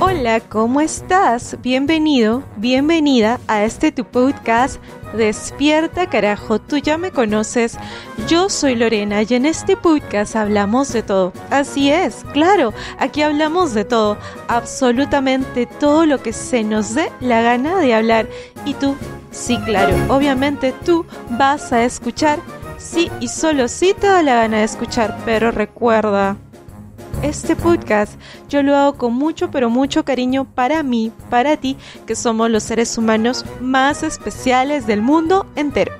Hola, ¿cómo estás? Bienvenido, bienvenida a este tu podcast Despierta carajo, tú ya me conoces, yo soy Lorena y en este podcast hablamos de todo. Así es, claro, aquí hablamos de todo, absolutamente todo lo que se nos dé la gana de hablar. Y tú, sí, claro, obviamente tú vas a escuchar, sí y solo sí te da la gana de escuchar, pero recuerda este podcast yo lo hago con mucho, pero mucho cariño para mí, para ti, que somos los seres humanos más especiales del mundo entero.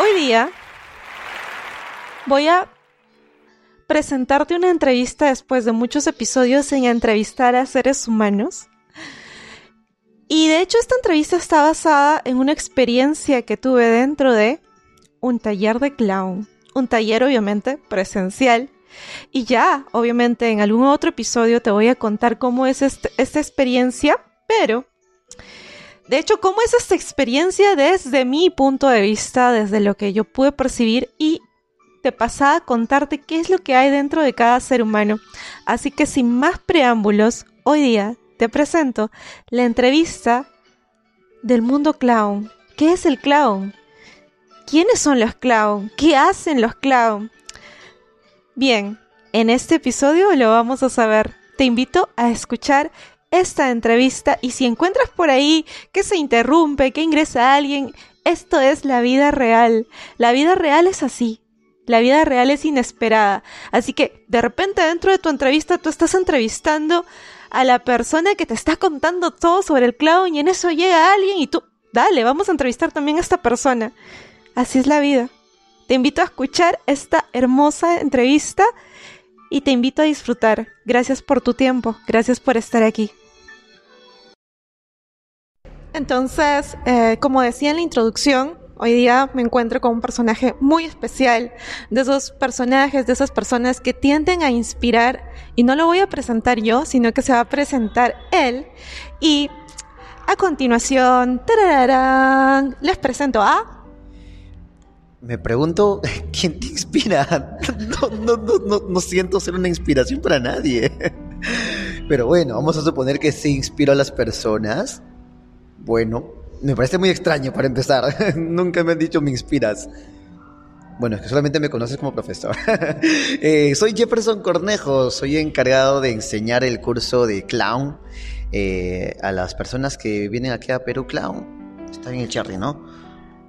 Hoy día voy a presentarte una entrevista después de muchos episodios en entrevistar a seres humanos y de hecho esta entrevista está basada en una experiencia que tuve dentro de un taller de clown. Un taller obviamente presencial. Y ya, obviamente en algún otro episodio te voy a contar cómo es esta experiencia, pero... De hecho, cómo es esta experiencia desde mi punto de vista, desde lo que yo pude percibir y te pasaba a contarte qué es lo que hay dentro de cada ser humano. Así que sin más preámbulos, hoy día te presento la entrevista del mundo clown. ¿Qué es el clown? ¿Quiénes son los clown? ¿Qué hacen los clown? Bien, en este episodio lo vamos a saber. Te invito a escuchar esta entrevista y si encuentras por ahí que se interrumpe, que ingresa alguien, esto es la vida real. La vida real es así. La vida real es inesperada. Así que de repente dentro de tu entrevista tú estás entrevistando a la persona que te está contando todo sobre el clown y en eso llega alguien y tú, dale, vamos a entrevistar también a esta persona. Así es la vida. Te invito a escuchar esta hermosa entrevista y te invito a disfrutar. Gracias por tu tiempo, gracias por estar aquí. Entonces, eh, como decía en la introducción, Hoy día me encuentro con un personaje muy especial, de esos personajes, de esas personas que tienden a inspirar, y no lo voy a presentar yo, sino que se va a presentar él. Y a continuación, les presento a... Me pregunto, ¿quién te inspira? No, siento ser una inspiración para nadie. Pero bueno, vamos a suponer que se inspiró a las personas. Bueno, me parece muy extraño para empezar. Nunca me han dicho me inspiras. Bueno, es que solamente me conoces como profesor. Eh, soy Jefferson Cornejo, soy encargado de enseñar el curso de clown eh, a las personas que vienen aquí a Perú Clown. Está bien el cherry, ¿no?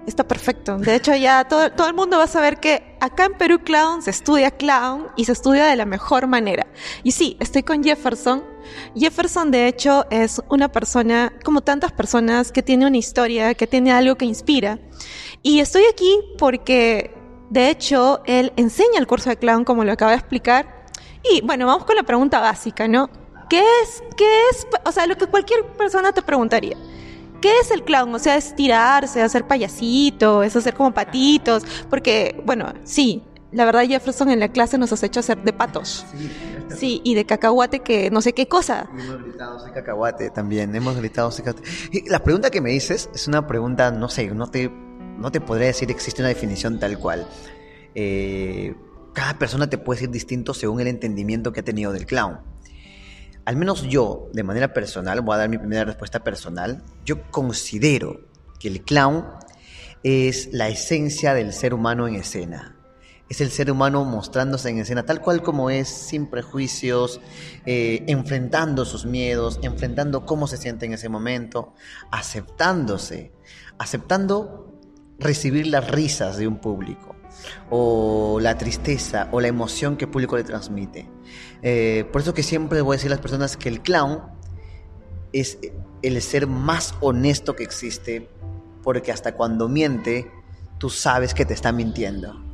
Está perfecto. De hecho, ya todo, todo el mundo va a saber que acá en Perú Clown se estudia clown y se estudia de la mejor manera. Y sí, estoy con Jefferson. Jefferson, de hecho, es una persona, como tantas personas, que tiene una historia, que tiene algo que inspira. Y estoy aquí porque, de hecho, él enseña el curso de clown, como lo acaba de explicar. Y bueno, vamos con la pregunta básica, ¿no? ¿Qué es, qué es, o sea, lo que cualquier persona te preguntaría? ¿Qué es el clown? O sea, es tirarse, hacer payasito, es hacer como patitos, porque, bueno, sí, la verdad Jefferson en la clase nos has hecho hacer de patos. Sí, sí y de cacahuate que no sé qué cosa. hemos gritado de cacahuate también, hemos gritado de cacahuate. la pregunta que me dices es una pregunta, no sé, no te, no te podría decir que existe una definición tal cual. Eh, cada persona te puede decir distinto según el entendimiento que ha tenido del clown al menos yo, de manera personal, voy a dar mi primera respuesta personal, yo considero que el clown es la esencia del ser humano en escena. Es el ser humano mostrándose en escena tal cual como es, sin prejuicios, eh, enfrentando sus miedos, enfrentando cómo se siente en ese momento, aceptándose, aceptando recibir las risas de un público, o la tristeza, o la emoción que el público le transmite. Eh, por eso que siempre voy a decir a las personas que el clown es el ser más honesto que existe, porque hasta cuando miente, tú sabes que te está mintiendo.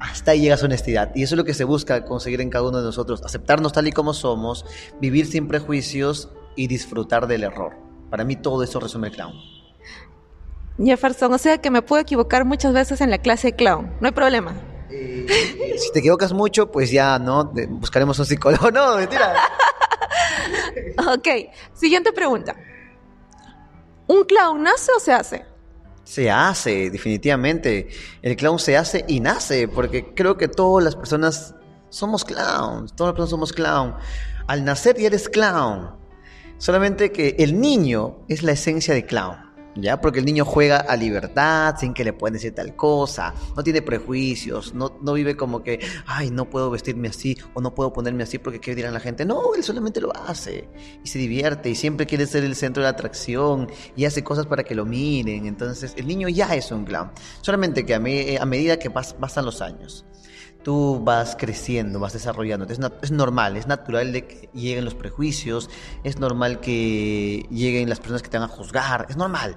Hasta ahí llega su honestidad. Y eso es lo que se busca conseguir en cada uno de nosotros. Aceptarnos tal y como somos, vivir sin prejuicios y disfrutar del error. Para mí todo eso resume el clown. Jefferson, o sea que me puedo equivocar muchas veces en la clase de clown. No hay problema. Eh, si te equivocas mucho, pues ya, ¿no? Buscaremos un psicólogo. No, mentira. ok, siguiente pregunta. ¿Un clown nace o se hace? Se hace, definitivamente. El clown se hace y nace, porque creo que todas las personas somos clowns, todas las personas somos clown. Al nacer ya eres clown. Solamente que el niño es la esencia de clown. ¿Ya? Porque el niño juega a libertad, sin que le puedan decir tal cosa, no tiene prejuicios, no, no vive como que, ay, no puedo vestirme así o no puedo ponerme así porque qué dirán la gente. No, él solamente lo hace y se divierte y siempre quiere ser el centro de atracción y hace cosas para que lo miren. Entonces, el niño ya es un clown. Solamente que a, a medida que pasan los años, tú vas creciendo, vas desarrollando. Es, normal, es natural que lleguen los prejuicios, es normal que lleguen las personas que te van a juzgar, es normal.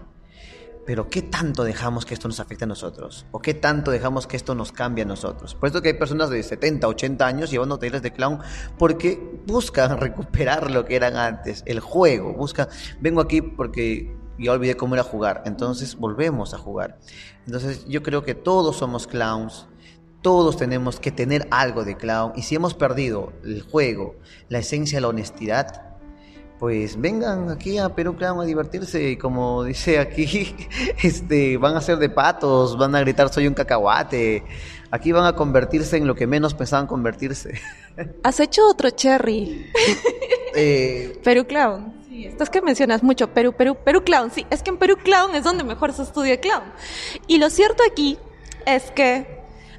Pero ¿qué tanto dejamos que esto nos afecte a nosotros? ¿O qué tanto dejamos que esto nos cambie a nosotros? Por eso que hay personas de 70, 80 años llevando talleres de clown porque buscan recuperar lo que eran antes, el juego, buscan, vengo aquí porque ya olvidé cómo era jugar, entonces volvemos a jugar. Entonces yo creo que todos somos clowns, todos tenemos que tener algo de clown y si hemos perdido el juego, la esencia, la honestidad, pues vengan aquí a Perú Clown a divertirse y como dice aquí, este, van a ser de patos, van a gritar soy un cacahuate, aquí van a convertirse en lo que menos pensaban convertirse. ¿Has hecho otro cherry? Eh, Perú Clown. Sí, es que mencionas mucho Perú, Perú, Perú Clown. Sí, es que en Perú Clown es donde mejor se estudia clown. Y lo cierto aquí es que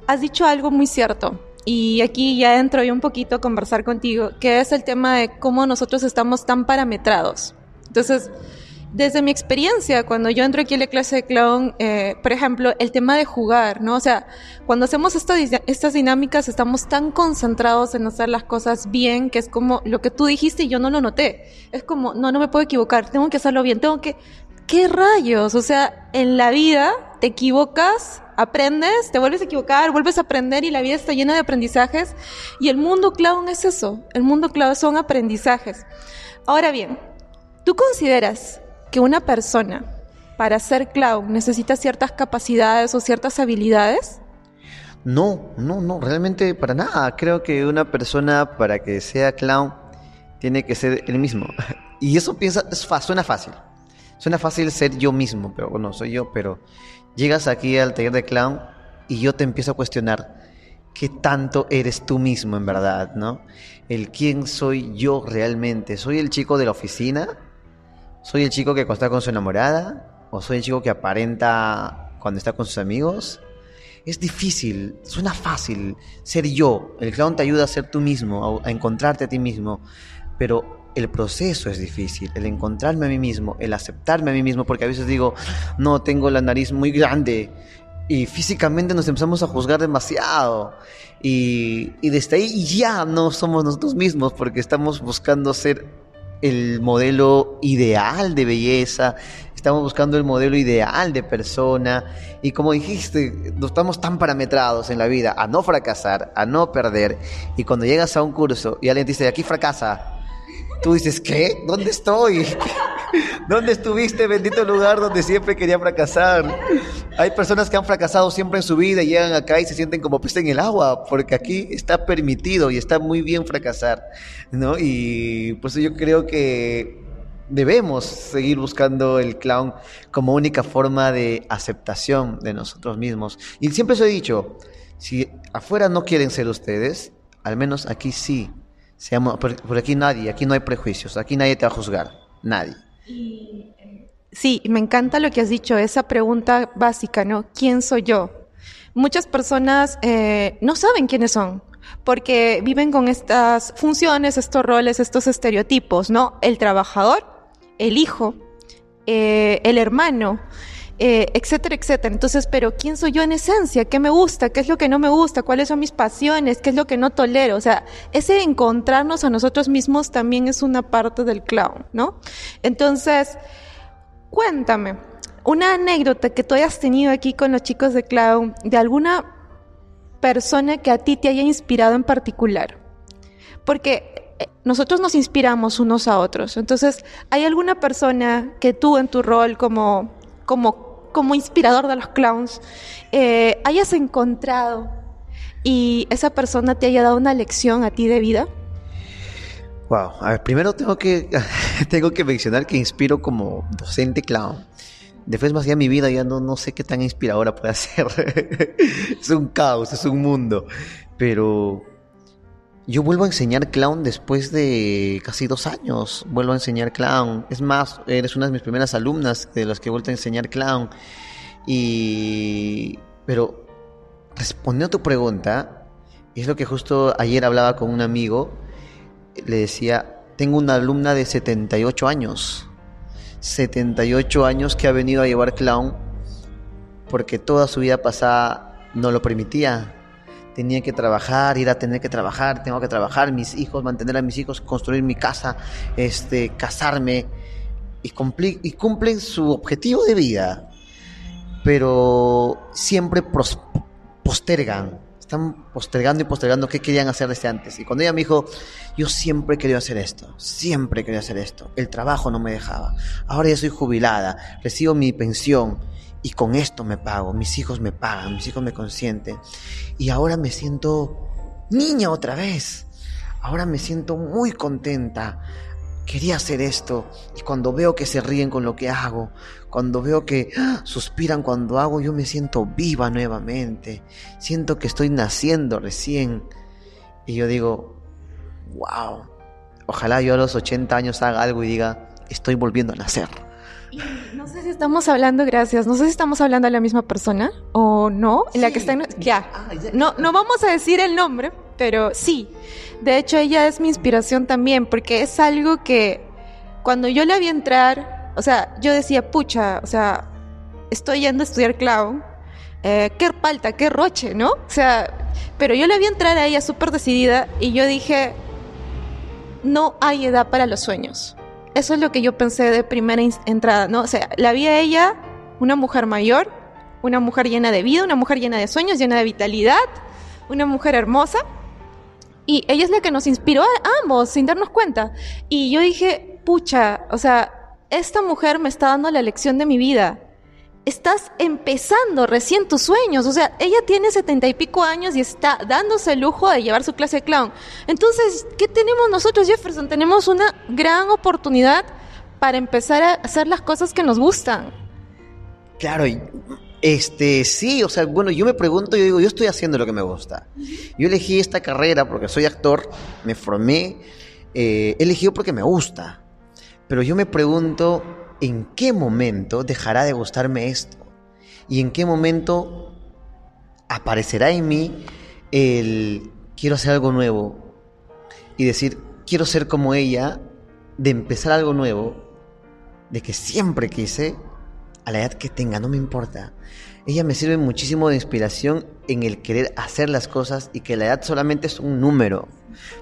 has dicho algo muy cierto y aquí ya entro yo un poquito a conversar contigo, que es el tema de cómo nosotros estamos tan parametrados. Entonces, desde mi experiencia, cuando yo entro aquí en la clase de clown, eh, por ejemplo, el tema de jugar, ¿no? O sea, cuando hacemos estas dinámicas estamos tan concentrados en hacer las cosas bien, que es como lo que tú dijiste y yo no lo noté. Es como, no, no me puedo equivocar, tengo que hacerlo bien, tengo que... ¿Qué rayos? O sea, en la vida te equivocas aprendes, te vuelves a equivocar, vuelves a aprender y la vida está llena de aprendizajes. Y el mundo clown es eso, el mundo clown son aprendizajes. Ahora bien, ¿tú consideras que una persona para ser clown necesita ciertas capacidades o ciertas habilidades? No, no, no, realmente para nada. Creo que una persona para que sea clown tiene que ser él mismo. Y eso piensa, es, suena fácil. Suena fácil ser yo mismo, pero bueno, soy yo, pero llegas aquí al taller de clown y yo te empiezo a cuestionar qué tanto eres tú mismo en verdad, ¿no? El quién soy yo realmente. ¿Soy el chico de la oficina? ¿Soy el chico que está con su enamorada? ¿O soy el chico que aparenta cuando está con sus amigos? Es difícil, suena fácil ser yo. El clown te ayuda a ser tú mismo, a encontrarte a ti mismo. Pero el proceso es difícil, el encontrarme a mí mismo, el aceptarme a mí mismo, porque a veces digo, no, tengo la nariz muy grande y físicamente nos empezamos a juzgar demasiado y, desde ahí ya no somos nosotros mismos porque estamos buscando ser el modelo ideal de belleza, estamos buscando el modelo ideal de persona y como dijiste, no estamos tan parametrados en la vida a no fracasar, a no perder y cuando llegas a un curso y alguien te dice, aquí fracasa, Tú dices, ¿qué? ¿Dónde estoy? ¿Dónde estuviste, bendito lugar donde siempre quería fracasar? Hay personas que han fracasado siempre en su vida y llegan acá y se sienten como pez en el agua, porque aquí está permitido y está muy bien fracasar, ¿no? Y pues yo creo que debemos seguir buscando el clown como única forma de aceptación de nosotros mismos. Y siempre os he dicho, si afuera no quieren ser ustedes, al menos aquí sí Seamos, por, aquí nadie, aquí no hay prejuicios, aquí nadie te va a juzgar, nadie. Sí, me encanta lo que has dicho, esa pregunta básica, ¿no? ¿Quién soy yo? Muchas personas eh, no saben quiénes son, porque viven con estas funciones, estos roles, estos estereotipos, ¿no? El trabajador, el hijo, eh, el hermano, eh, etcétera, etcétera. Entonces, pero ¿quién soy yo en esencia? ¿Qué me gusta? ¿Qué es lo que no me gusta? ¿Cuáles son mis pasiones? ¿Qué es lo que no tolero? O sea, ese encontrarnos a nosotros mismos también es una parte del clown, ¿no? Entonces, cuéntame, una anécdota que tú hayas tenido aquí con los chicos de clown, de alguna persona que a ti te haya inspirado en particular. Porque eh, nosotros nos inspiramos unos a otros. Entonces, ¿hay alguna persona que tú en tu rol como, como como inspirador de los clowns, eh, hayas encontrado y esa persona te haya dado una lección a ti de vida? Wow, a ver, primero tengo que, tengo que mencionar que inspiro como docente clown. Después más allá mi vida ya no, no sé qué tan inspiradora puede ser. es un caos, es un mundo. Pero yo vuelvo a enseñar clown después de casi dos años. Vuelvo a enseñar clown. Es más, eres una de mis primeras alumnas de las que he vuelto a enseñar clown. Y. Pero, respondiendo a tu pregunta, es lo que justo ayer hablaba con un amigo. Le decía: Tengo una alumna de 78 años. 78 años que ha venido a llevar clown porque toda su vida pasada no lo permitía tenía que trabajar, ir a tener que trabajar, tengo que trabajar, mis hijos, mantener a mis hijos, construir mi casa, este, casarme, y, y cumplen su objetivo de vida, pero siempre postergan, están postergando y postergando qué querían hacer desde antes. Y cuando ella me dijo, yo siempre quería hacer esto, siempre quería hacer esto, el trabajo no me dejaba, ahora ya soy jubilada, recibo mi pensión, y con esto me pago, mis hijos me pagan, mis hijos me consienten. Y ahora me siento niña otra vez. Ahora me siento muy contenta. Quería hacer esto. Y cuando veo que se ríen con lo que hago, cuando veo que ¡ah! suspiran cuando hago, yo me siento viva nuevamente. Siento que estoy naciendo recién. Y yo digo, wow, ojalá yo a los 80 años haga algo y diga, estoy volviendo a nacer no sé si estamos hablando, gracias, no sé si estamos hablando de la misma persona o no, la que está en, ya. Ah, ya. No, no vamos a decir el nombre, pero sí. De hecho, ella es mi inspiración también, porque es algo que cuando yo la vi entrar, o sea, yo decía, pucha, o sea, estoy yendo a estudiar clown, eh, qué palta, qué roche, ¿no? O sea, pero yo la vi entrar a ella súper decidida y yo dije, no hay edad para los sueños. Eso es lo que yo pensé de primera entrada, ¿no? O sea, la vi a ella, una mujer mayor, una mujer llena de vida, una mujer llena de sueños, llena de vitalidad, una mujer hermosa. Y ella es la que nos inspiró a ambos, sin darnos cuenta. Y yo dije, pucha, o sea, esta mujer me está dando la lección de mi vida estás empezando recién tus sueños. O sea, ella tiene setenta y pico años y está dándose el lujo de llevar su clase de clown. Entonces, ¿qué tenemos nosotros, Jefferson? Tenemos una gran oportunidad para empezar a hacer las cosas que nos gustan. Claro, este, sí, o sea, bueno, yo me pregunto, yo digo, yo estoy haciendo lo que me gusta. Yo elegí esta carrera porque soy actor, me formé, eh, elegido porque me gusta. Pero yo me pregunto, en qué momento dejará de gustarme esto y en qué momento aparecerá en mí el quiero hacer algo nuevo y decir quiero ser como ella, de empezar algo nuevo, de que siempre quise, a la edad que tenga, no me importa. Ella me sirve muchísimo de inspiración en el querer hacer las cosas y que la edad solamente es un número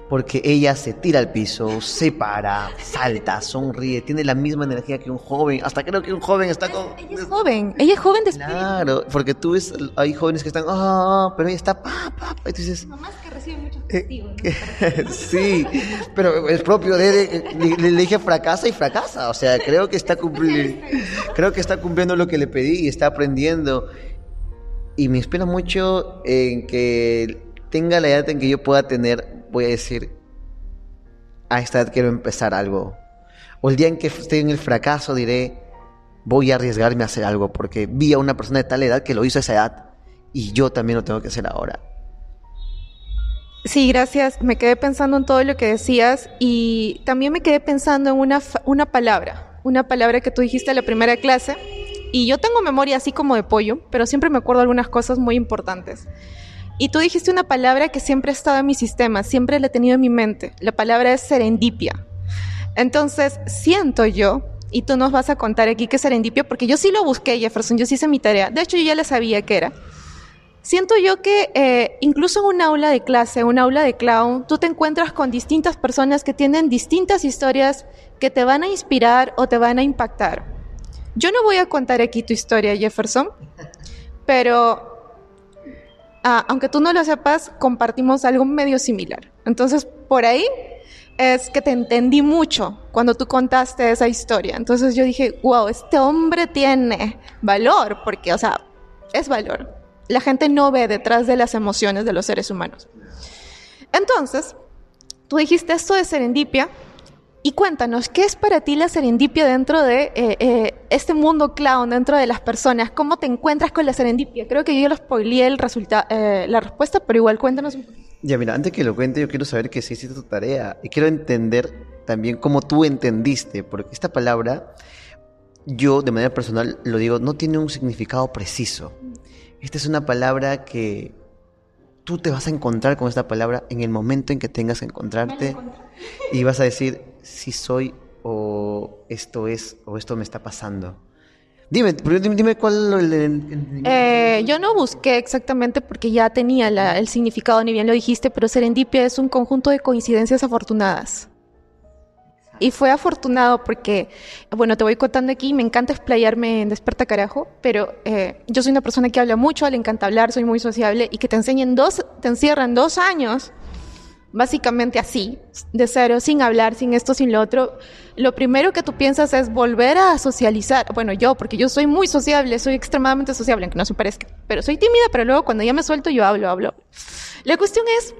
porque ella se tira al piso, se para, salta, sonríe, tiene la misma energía que un joven. Hasta creo que un joven está con. Ella es joven, ella es joven de Claro, porque tú ves, hay jóvenes que están, ah, pero ella está, pa, pa, y tú dices. Mamás que reciben muchos castigos. sí, pero es propio de. Le, dije fracasa y fracasa. O sea, creo que está cumpliendo. creo que está cumpliendo lo que le pedí y está aprendiendo. Y me inspira mucho en que tenga la edad en que yo pueda tener voy a decir, a esta edad quiero empezar algo. O el día en que esté en el fracaso diré, voy a arriesgarme a hacer algo porque vi a una persona de tal edad que lo hizo a esa edad y yo también lo tengo que hacer ahora. Sí, gracias. Me quedé pensando en todo lo que decías y también me quedé pensando en una, una palabra, una palabra que tú dijiste en la primera clase. Y yo tengo memoria así como de pollo, pero siempre me acuerdo algunas cosas muy importantes. Y tú dijiste una palabra que siempre ha estado en mi sistema, siempre la he tenido en mi mente. La palabra es serendipia. Entonces, siento yo y tú nos vas a contar aquí qué serendipia, porque yo sí lo busqué, Jefferson, yo sí hice mi tarea. De hecho, yo ya le sabía qué era. Siento yo que eh, incluso en un aula de clase, un aula de clown, tú te encuentras con distintas personas que tienen distintas historias que te van a inspirar o te van a impactar. Yo no voy a contar aquí tu historia, Jefferson, pero ah, aunque tú no lo sepas, compartimos algo medio similar. Entonces, por ahí es que te entendí mucho cuando tú contaste esa historia. Entonces yo dije, wow, este hombre tiene valor, porque, o sea, es valor. La gente no ve detrás de las emociones de los seres humanos. Entonces, tú dijiste esto de serendipia, y cuéntanos, ¿qué es para ti la serendipia dentro de eh, eh, este mundo clown, dentro de las personas? ¿Cómo te encuentras con la serendipia? Creo que yo lo spoileé el eh, la respuesta, pero igual cuéntanos un poco. Ya, mira, antes que lo cuente, yo quiero saber que sí hiciste tu tarea y quiero entender también cómo tú entendiste, porque esta palabra, yo de manera personal lo digo, no tiene un significado preciso. Esta es una palabra que tú te vas a encontrar con esta palabra en el momento en que tengas que encontrarte y vas a decir si soy o esto es o esto me está pasando. Dime, dime cuál. El, eh, yo no busqué exactamente porque ya tenía el significado, ni bien lo dijiste, pero serendipia es un conjunto de coincidencias afortunadas. Y fue afortunado porque, bueno, te voy contando aquí, me encanta explayarme en Desperta Carajo, pero eh, yo soy una persona que habla mucho, le encanta hablar, soy muy sociable y que te enseñen dos, te encierran dos años básicamente así, de cero, sin hablar, sin esto, sin lo otro, lo primero que tú piensas es volver a socializar. Bueno, yo, porque yo soy muy sociable, soy extremadamente sociable, aunque no se parezca, pero soy tímida, pero luego cuando ya me suelto yo hablo, hablo. La cuestión es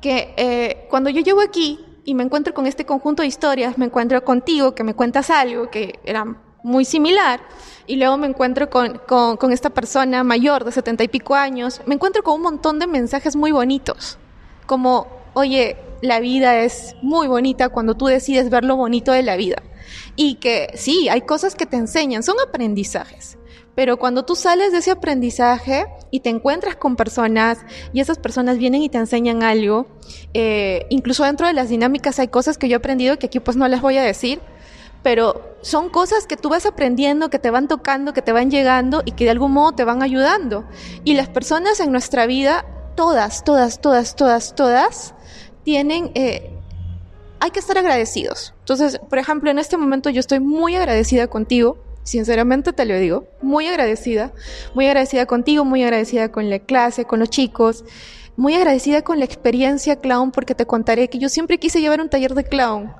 que eh, cuando yo llego aquí y me encuentro con este conjunto de historias, me encuentro contigo, que me cuentas algo que era muy similar, y luego me encuentro con, con, con esta persona mayor de setenta y pico años, me encuentro con un montón de mensajes muy bonitos, como oye, la vida es muy bonita cuando tú decides ver lo bonito de la vida. Y que sí, hay cosas que te enseñan, son aprendizajes. Pero cuando tú sales de ese aprendizaje y te encuentras con personas y esas personas vienen y te enseñan algo, eh, incluso dentro de las dinámicas hay cosas que yo he aprendido que aquí pues no les voy a decir, pero son cosas que tú vas aprendiendo, que te van tocando, que te van llegando y que de algún modo te van ayudando. Y las personas en nuestra vida, todas, todas, todas, todas, todas, tienen, eh, hay que estar agradecidos. Entonces, por ejemplo, en este momento yo estoy muy agradecida contigo, sinceramente te lo digo, muy agradecida, muy agradecida contigo, muy agradecida con la clase, con los chicos, muy agradecida con la experiencia clown porque te contaré que yo siempre quise llevar un taller de clown.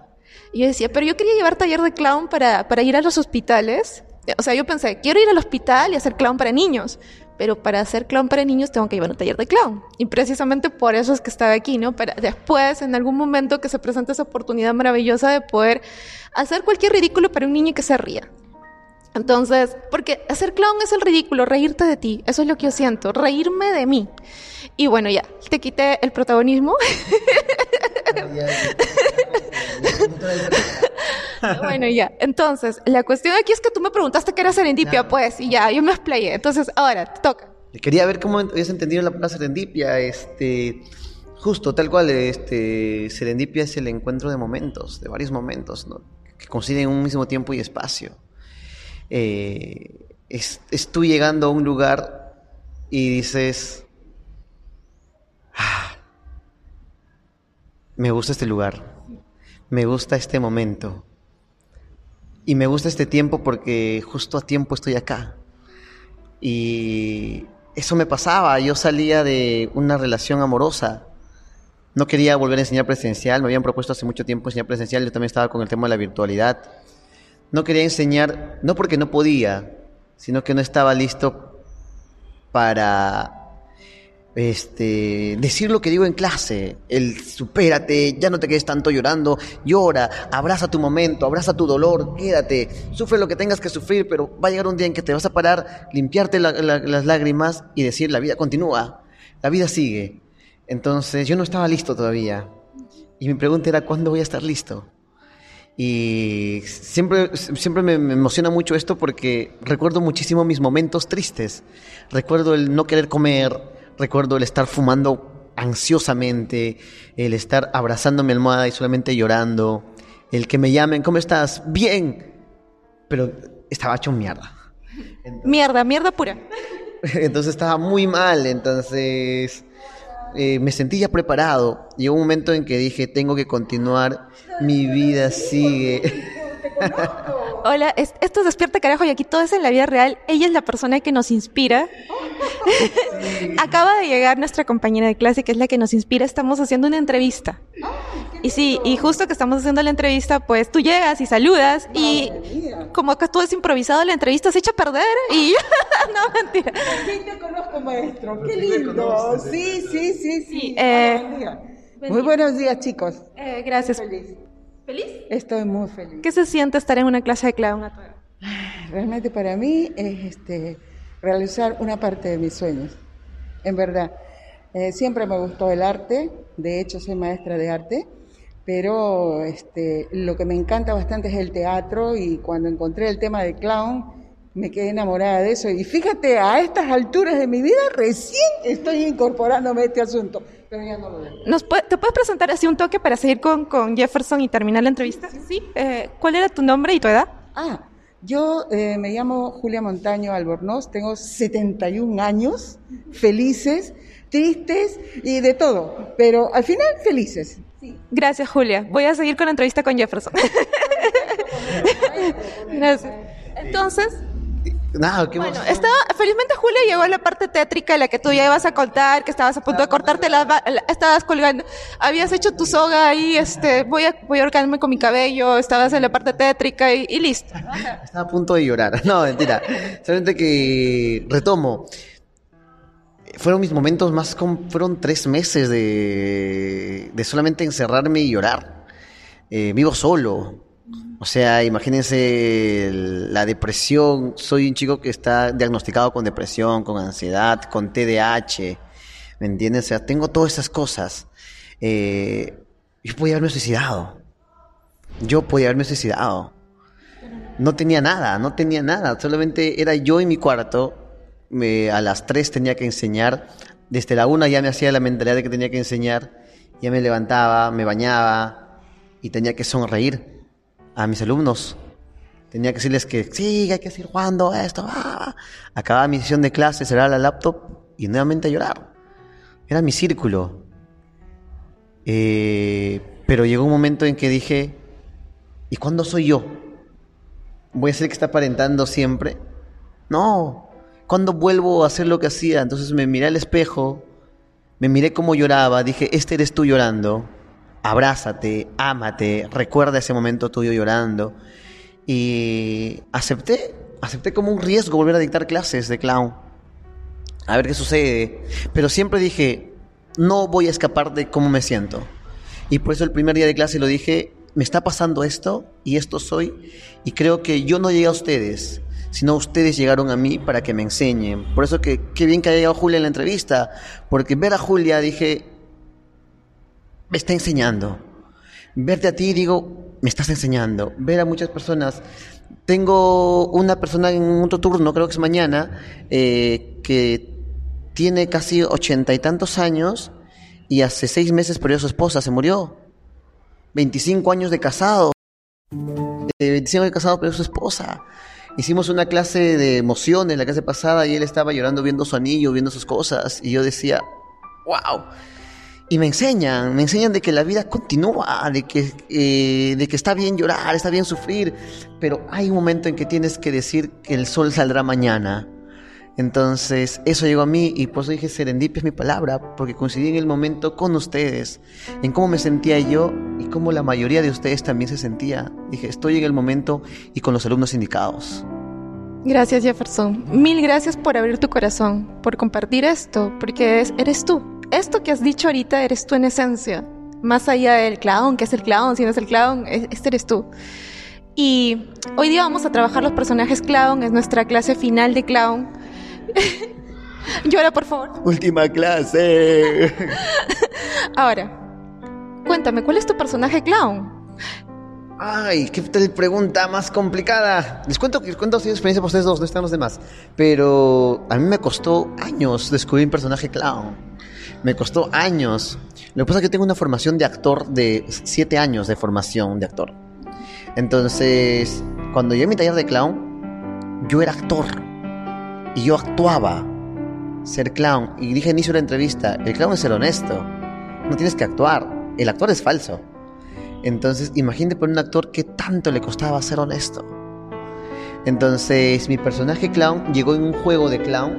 Y yo decía, pero yo quería llevar taller de clown para, para ir a los hospitales. O sea, yo pensé, quiero ir al hospital y hacer clown para niños pero para hacer clown para niños tengo que llevar un taller de clown. Y precisamente por eso es que estaba aquí, ¿no? Para después, en algún momento que se presente esa oportunidad maravillosa de poder hacer cualquier ridículo para un niño que se ría. Entonces, porque hacer clown es el ridículo, reírte de ti, eso es lo que yo siento, reírme de mí. Y bueno, ya, te quité el protagonismo. bueno, ya. Entonces, la cuestión aquí es que tú me preguntaste qué era serendipia, pues, y ya, yo me explayé. Entonces, ahora, te toca. Quería ver cómo habías entendido la palabra serendipia. Este, justo, tal cual, este, serendipia es el encuentro de momentos, de varios momentos, ¿no? que coinciden en un mismo tiempo y espacio. Eh, es, es, tú llegando a un lugar y dices, ah, me gusta este lugar, me gusta este momento, y me gusta este tiempo porque justo a tiempo estoy acá. Y eso me pasaba. Yo salía de una relación amorosa. No quería volver a enseñar presencial. Me habían propuesto hace mucho tiempo enseñar presencial. Yo también estaba con el tema de la virtualidad. No quería enseñar, no porque no podía, sino que no estaba listo para este, decir lo que digo en clase, el supérate, ya no te quedes tanto llorando, llora, abraza tu momento, abraza tu dolor, quédate, sufre lo que tengas que sufrir, pero va a llegar un día en que te vas a parar, limpiarte las lágrimas y decir la vida continúa, la vida sigue. Entonces yo no estaba listo todavía. Y mi pregunta era ¿cuándo voy a estar listo? Y siempre, siempre me, me emociona mucho esto porque recuerdo muchísimo mis momentos tristes, recuerdo el no querer comer, Recuerdo el estar fumando ansiosamente, el estar abrazando mi almohada y solamente llorando, el que me llamen, ¿cómo estás? Bien. pero estaba hecho mierda. mierda, mierda pura. Entonces estaba muy mal, entonces eh, me sentí ya preparado. Llegó un momento en que dije, tengo que continuar, mi vida sigue. Hola, esto es Despierta Carajo y aquí todo es en la vida real. Ella es la persona que nos inspira. Acaba de llegar nuestra compañera de clase, que es la que nos inspira. Estamos haciendo una entrevista. Y sí, y justo que estamos haciendo la entrevista, pues tú llegas y saludas y como que tú es improvisado, la entrevista se echa a perder y no, mentira. Sí, te conozco, maestro. Qué lindo. Sí, sí, sí, sí. Eh, Muy buenos días, chicos. Eh, gracias. Feliz. ¿Feliz? Estoy muy feliz. ¿Qué se siente estar en una clase de clown Realmente para mí es este, realizar una parte de mis sueños. En verdad. Eh, siempre me gustó el arte, de hecho soy maestra de arte, pero este, lo que me encanta bastante es el teatro y cuando encontré el tema de clown me quedé enamorada de eso. Y fíjate, a estas alturas de mi vida recién estoy incorporándome a este asunto, pero ya no lo veo. ¿Te puedes presentar así un toque para seguir con, con Jefferson y terminar la entrevista? Sí. Eh, ¿Cuál era tu nombre y tu edad? Ah, yo eh, me llamo Julia Montaño Albornoz, tengo 71 años, felices tristes y de todo, pero al final felices. Gracias, Julia. Voy a seguir con la entrevista con Jefferson. Gracias. Entonces, Nada, ¿qué bueno, estaba, felizmente Julia llegó a la parte tétrica en la que tú ya ibas a contar, que estabas a punto de cortarte la, estabas colgando, habías hecho tu soga ahí, este, voy a, voy a ahorcarme con mi cabello, estabas en la parte tétrica y, y listo. Estaba a punto de llorar. No, mentira. Solamente que retomo fueron mis momentos más, fueron tres meses de, de solamente encerrarme y llorar. Eh, vivo solo. O sea, imagínense la depresión. Soy un chico que está diagnosticado con depresión, con ansiedad, con TDAH. ¿Me entiendes? O sea, tengo todas esas cosas. Eh, yo podía haberme suicidado. Yo podía haberme suicidado. No tenía nada, no tenía nada. Solamente era yo en mi cuarto a las 3 tenía que enseñar, desde la 1 ya me hacía la mentalidad de que tenía que enseñar, ya me levantaba, me bañaba y tenía que sonreír a mis alumnos. Tenía que decirles que sí, hay que seguir jugando esto. Ah. Acababa mi sesión de clase, cerraba la laptop y nuevamente a llorar. Era mi círculo. Eh, pero llegó un momento en que dije, ¿y cuándo soy yo? ¿Voy a ser que está aparentando siempre? No, cuando vuelvo a hacer lo que hacía? Entonces me miré al espejo, me miré cómo lloraba, dije, este eres tú llorando, abrázate, ámate, recuerda ese momento tuyo llorando. Y acepté, acepté como un riesgo volver a dictar clases de clown. A ver qué sucede. Pero siempre dije, no voy a escapar de cómo me siento. Y por eso el primer día de clase lo dije, me está pasando esto y esto soy. Y creo que yo no llegué a ustedes sino ustedes llegaron a mí para que me enseñen. Por eso que qué bien que haya llegado Julia en la entrevista, porque ver a Julia dije, me está enseñando. Verte a ti digo, me estás enseñando. Ver a muchas personas. Tengo una persona en otro turno, creo que es mañana, eh, que tiene casi ochenta y tantos años y hace seis meses perdió a su esposa, se murió. 25 años de casado. De 25 años de casado perdió su esposa. Hicimos una clase de emociones la clase pasada y él estaba llorando viendo su anillo, viendo sus cosas y yo decía, wow. Y me enseñan, me enseñan de que la vida continúa, de que, eh, de que está bien llorar, está bien sufrir, pero hay un momento en que tienes que decir que el sol saldrá mañana. Entonces, eso llegó a mí y por eso dije serendipia es mi palabra, porque coincidí en el momento con ustedes, en cómo me sentía yo y cómo la mayoría de ustedes también se sentía. Dije, estoy en el momento y con los alumnos indicados. Gracias Jefferson. Mil gracias por abrir tu corazón, por compartir esto, porque eres tú. Esto que has dicho ahorita eres tú en esencia. Más allá del clown, que es el clown, si no es el clown, este eres tú. Y hoy día vamos a trabajar los personajes clown, es nuestra clase final de clown Llora, por favor. Última clase. Ahora, cuéntame, ¿cuál es tu personaje clown? Ay, qué pregunta más complicada. Les cuento, les cuento así experiencia por ustedes dos, no están los demás. Pero a mí me costó años descubrir un personaje clown. Me costó años. Lo que pasa es que tengo una formación de actor de siete años de formación de actor. Entonces, cuando yo en mi taller de clown, yo era actor. Y yo actuaba ser clown. Y dije inicio de la entrevista, el clown es ser honesto. No tienes que actuar. El actor es falso. Entonces, imagínate por un actor que tanto le costaba ser honesto. Entonces, mi personaje clown llegó en un juego de clown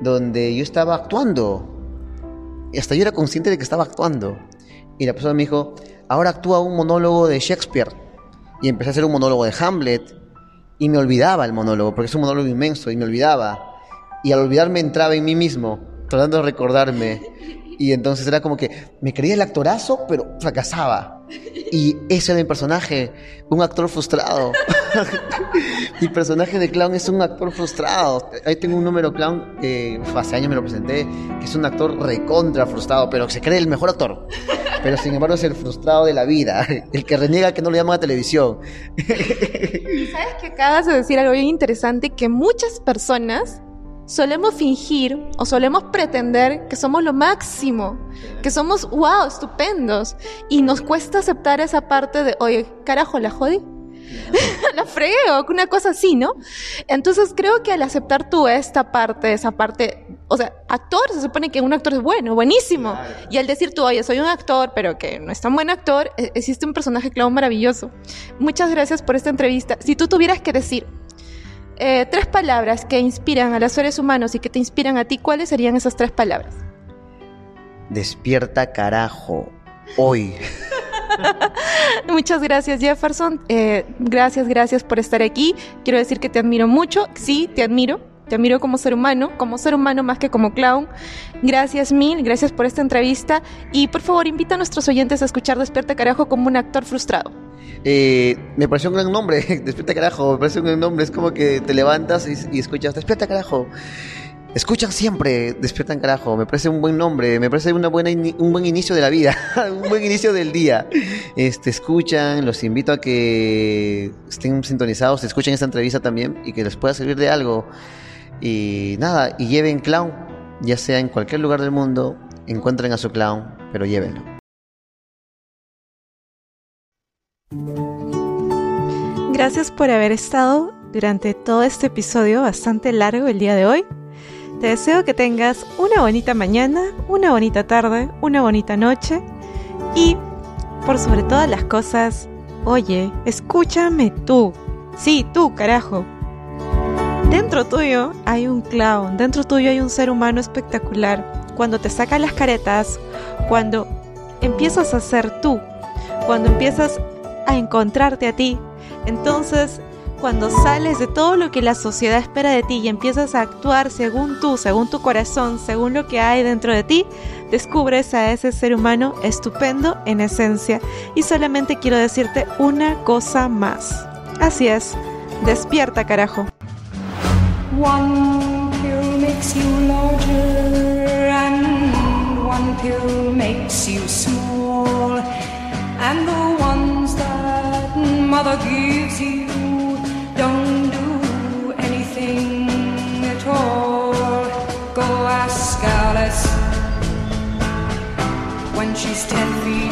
donde yo estaba actuando. Y hasta yo era consciente de que estaba actuando. Y la persona me dijo, ahora actúa un monólogo de Shakespeare. Y empecé a hacer un monólogo de Hamlet. Y me olvidaba el monólogo, porque es un monólogo inmenso, y me olvidaba. Y al olvidarme entraba en mí mismo, tratando de recordarme. Y entonces era como que me creía el actorazo, pero fracasaba. Y ese era mi personaje, un actor frustrado. mi personaje de clown es un actor frustrado. Ahí tengo un número clown que hace años me lo presenté, que es un actor recontra frustrado, pero se cree el mejor actor. Pero sin embargo es el frustrado de la vida, el que reniega que no lo llaman a televisión. Y sabes que acabas de decir algo bien interesante, que muchas personas solemos fingir o solemos pretender que somos lo máximo, que somos, wow, estupendos. Y nos cuesta aceptar esa parte de, oye, carajo, la jodí. la fregué o una cosa así, ¿no? Entonces creo que al aceptar tú esta parte, esa parte, o sea, actor, se supone que un actor es bueno, buenísimo. Y al decir tú, oye, soy un actor, pero que no es tan buen actor, e-, existe un personaje clown maravilloso. Muchas gracias por esta entrevista. Si tú tuvieras que decir eh, tres palabras que inspiran a los seres humanos y que te inspiran a ti, ¿cuáles serían esas tres palabras? Despierta carajo, hoy. Muchas gracias Jefferson, eh, gracias, gracias por estar aquí. Quiero decir que te admiro mucho, sí, te admiro, te admiro como ser humano, como ser humano más que como clown. Gracias mil, gracias por esta entrevista y por favor invita a nuestros oyentes a escuchar Despierta Carajo como un actor frustrado. Eh, me pareció un gran nombre, Despierta Carajo, me parece un gran nombre, es como que te levantas y, y escuchas Despierta Carajo. Escuchan siempre, despiertan carajo, me parece un buen nombre, me parece una buena un buen inicio de la vida, un buen inicio del día. Este, escuchan, los invito a que estén sintonizados, escuchen esta entrevista también y que les pueda servir de algo. Y nada, y lleven clown, ya sea en cualquier lugar del mundo, encuentren a su clown, pero llévenlo. Gracias por haber estado durante todo este episodio bastante largo el día de hoy. Te deseo que tengas una bonita mañana, una bonita tarde, una bonita noche y, por sobre todas las cosas, oye, escúchame tú. Sí, tú, carajo. Dentro tuyo hay un clown, dentro tuyo hay un ser humano espectacular. Cuando te sacas las caretas, cuando empiezas a ser tú, cuando empiezas a encontrarte a ti, entonces cuando sales de todo lo que la sociedad espera de ti y empiezas a actuar según tú, según tu corazón, según lo que hay dentro de ti, descubres a ese ser humano estupendo en esencia. Y solamente quiero decirte una cosa más. Así es, despierta carajo. One pill makes you larger and one pill makes you small. And the ones that mother gives you she's ten feet.